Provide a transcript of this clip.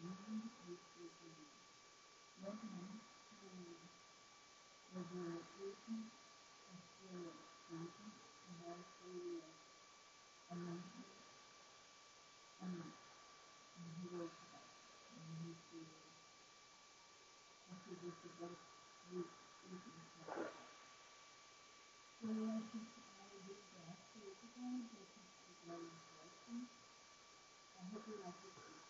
I you.